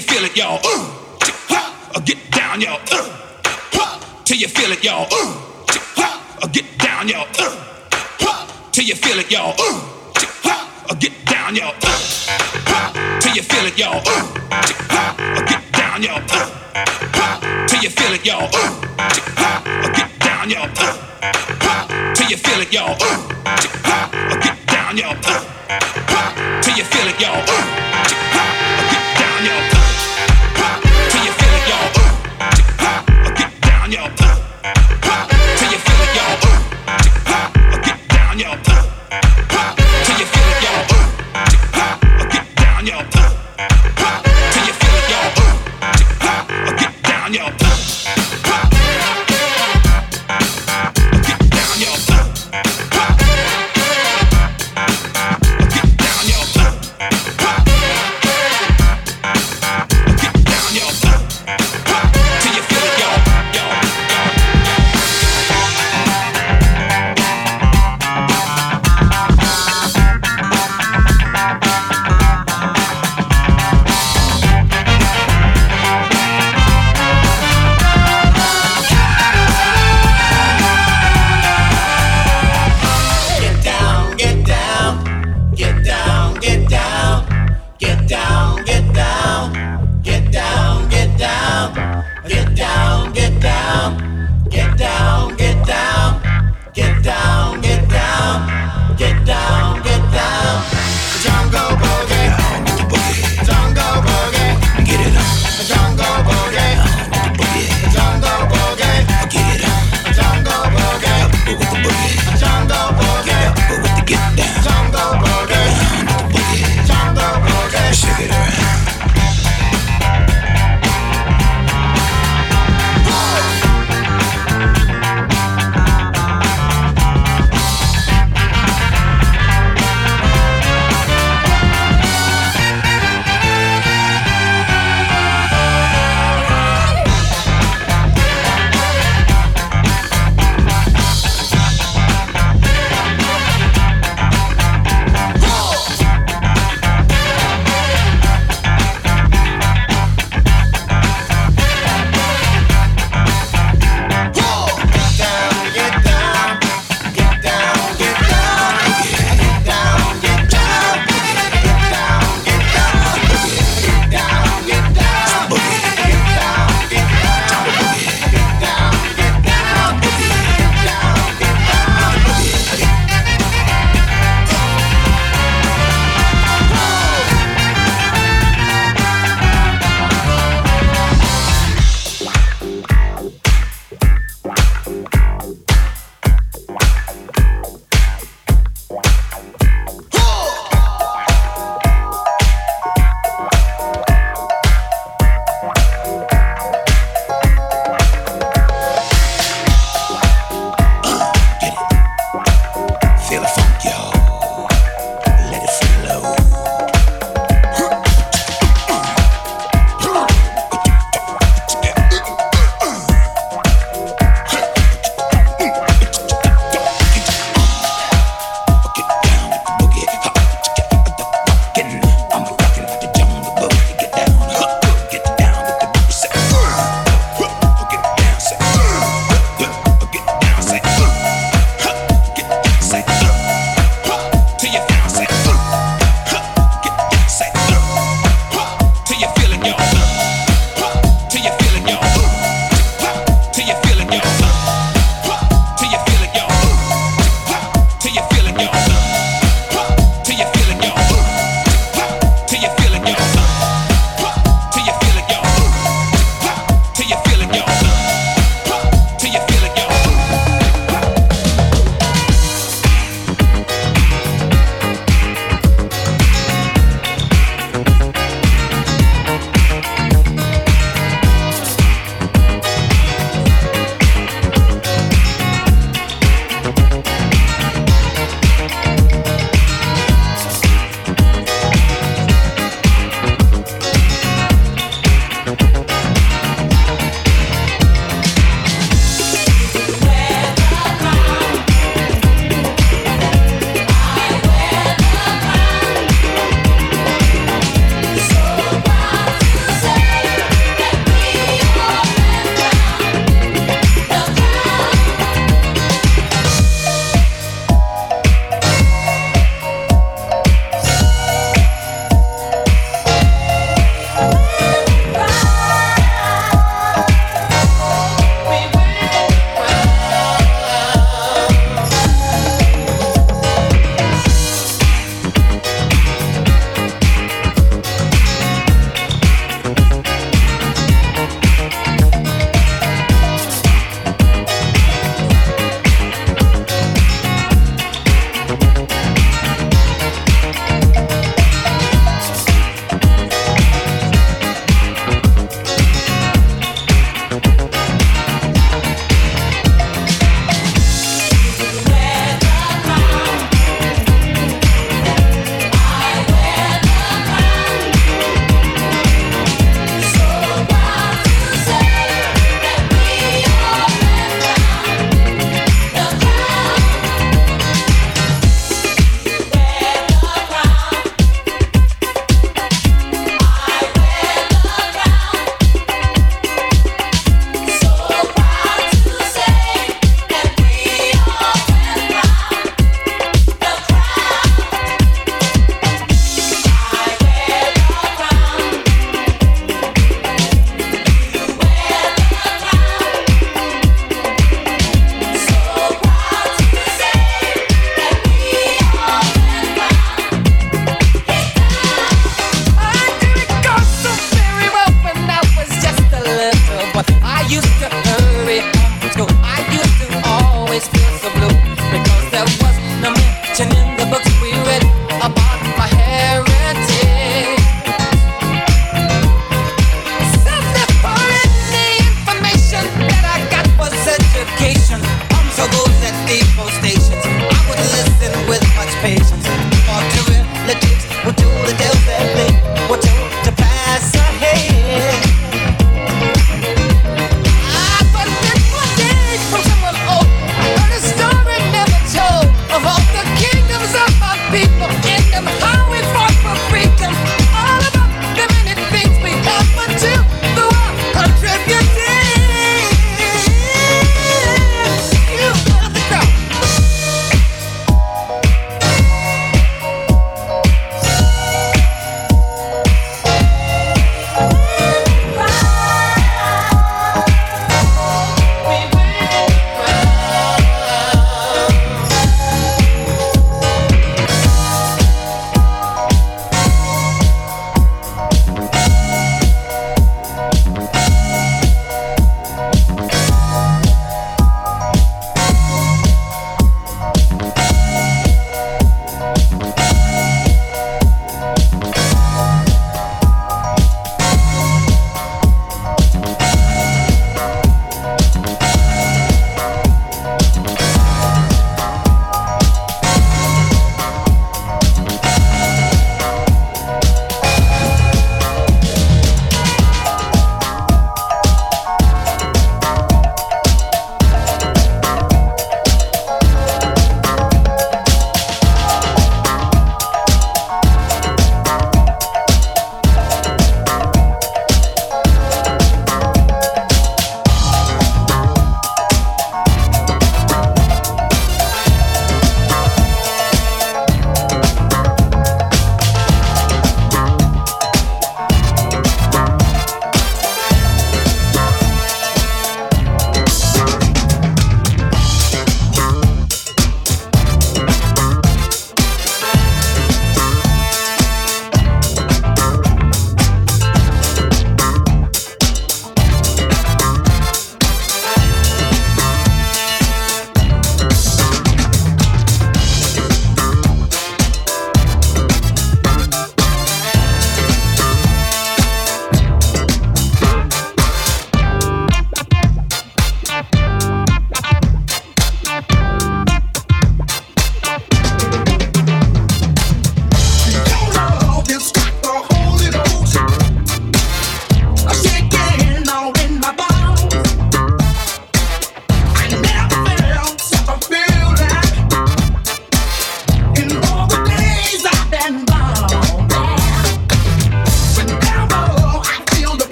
you feel it, y'all. Uh, get down, y'all. Uh, till you feel it, y'all. Uh, get down, y'all. Uh, till you feel it, y'all. Uh, get down, y'all. Uh, till you feel it, y'all. Uh, get down, y'all. Uh, till you feel it, y'all. Uh, get down, y'all. Uh, till you feel it, y'all. Uh, get down, y'all. Uh, till you feel it, y'all. Uh,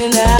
And I.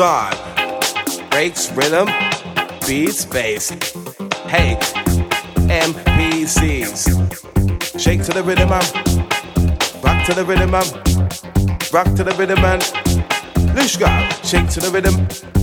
song. Breaks, rhythm, beats, bass. Hey, MPCs. Shake to the rhythm, man. Rock to the rhythm, man. Rock to the rhythm, man. Let's go. Shake to the rhythm.